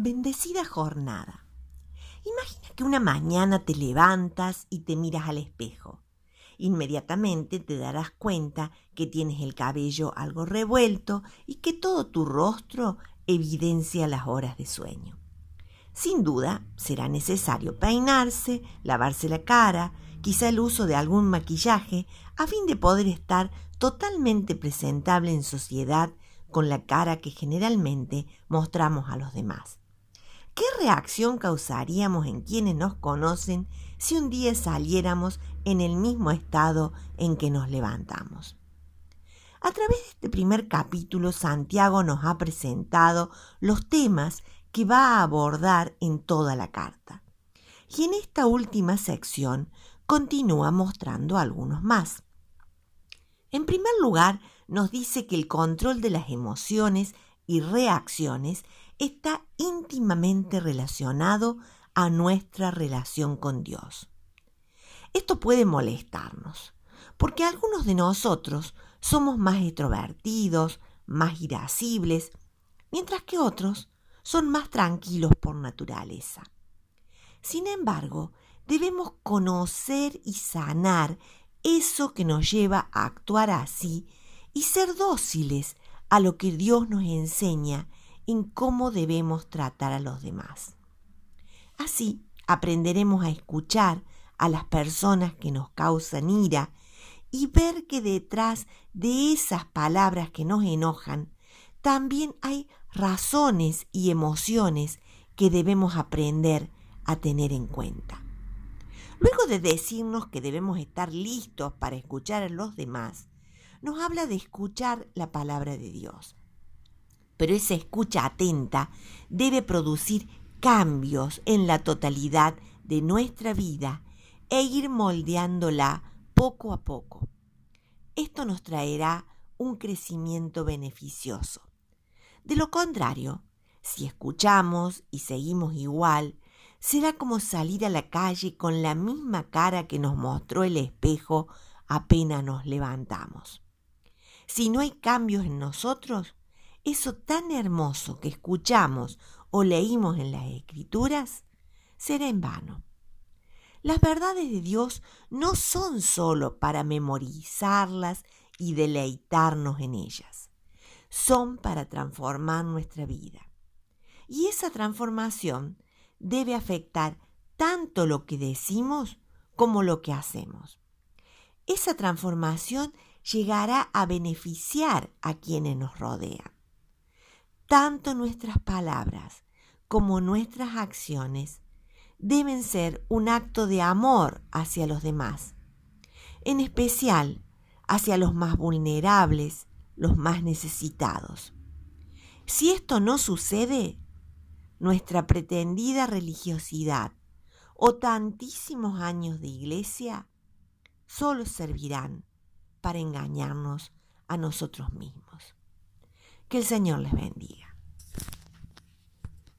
Bendecida jornada. Imagina que una mañana te levantas y te miras al espejo. Inmediatamente te darás cuenta que tienes el cabello algo revuelto y que todo tu rostro evidencia las horas de sueño. Sin duda, será necesario peinarse, lavarse la cara, quizá el uso de algún maquillaje, a fin de poder estar totalmente presentable en sociedad con la cara que generalmente mostramos a los demás. ¿Qué reacción causaríamos en quienes nos conocen si un día saliéramos en el mismo estado en que nos levantamos? A través de este primer capítulo, Santiago nos ha presentado los temas que va a abordar en toda la carta. Y en esta última sección continúa mostrando algunos más. En primer lugar, nos dice que el control de las emociones y reacciones está íntimamente relacionado a nuestra relación con Dios. Esto puede molestarnos, porque algunos de nosotros somos más extrovertidos, más irascibles, mientras que otros son más tranquilos por naturaleza. Sin embargo, debemos conocer y sanar eso que nos lleva a actuar así y ser dóciles a lo que Dios nos enseña en cómo debemos tratar a los demás. Así aprenderemos a escuchar a las personas que nos causan ira y ver que detrás de esas palabras que nos enojan también hay razones y emociones que debemos aprender a tener en cuenta. Luego de decirnos que debemos estar listos para escuchar a los demás, nos habla de escuchar la palabra de Dios pero esa escucha atenta debe producir cambios en la totalidad de nuestra vida e ir moldeándola poco a poco. Esto nos traerá un crecimiento beneficioso. De lo contrario, si escuchamos y seguimos igual, será como salir a la calle con la misma cara que nos mostró el espejo apenas nos levantamos. Si no hay cambios en nosotros, eso tan hermoso que escuchamos o leímos en las escrituras será en vano. Las verdades de Dios no son sólo para memorizarlas y deleitarnos en ellas, son para transformar nuestra vida. Y esa transformación debe afectar tanto lo que decimos como lo que hacemos. Esa transformación llegará a beneficiar a quienes nos rodean tanto nuestras palabras como nuestras acciones deben ser un acto de amor hacia los demás, en especial hacia los más vulnerables, los más necesitados. Si esto no sucede, nuestra pretendida religiosidad o tantísimos años de iglesia solo servirán para engañarnos a nosotros mismos. Que el Señor les bendiga.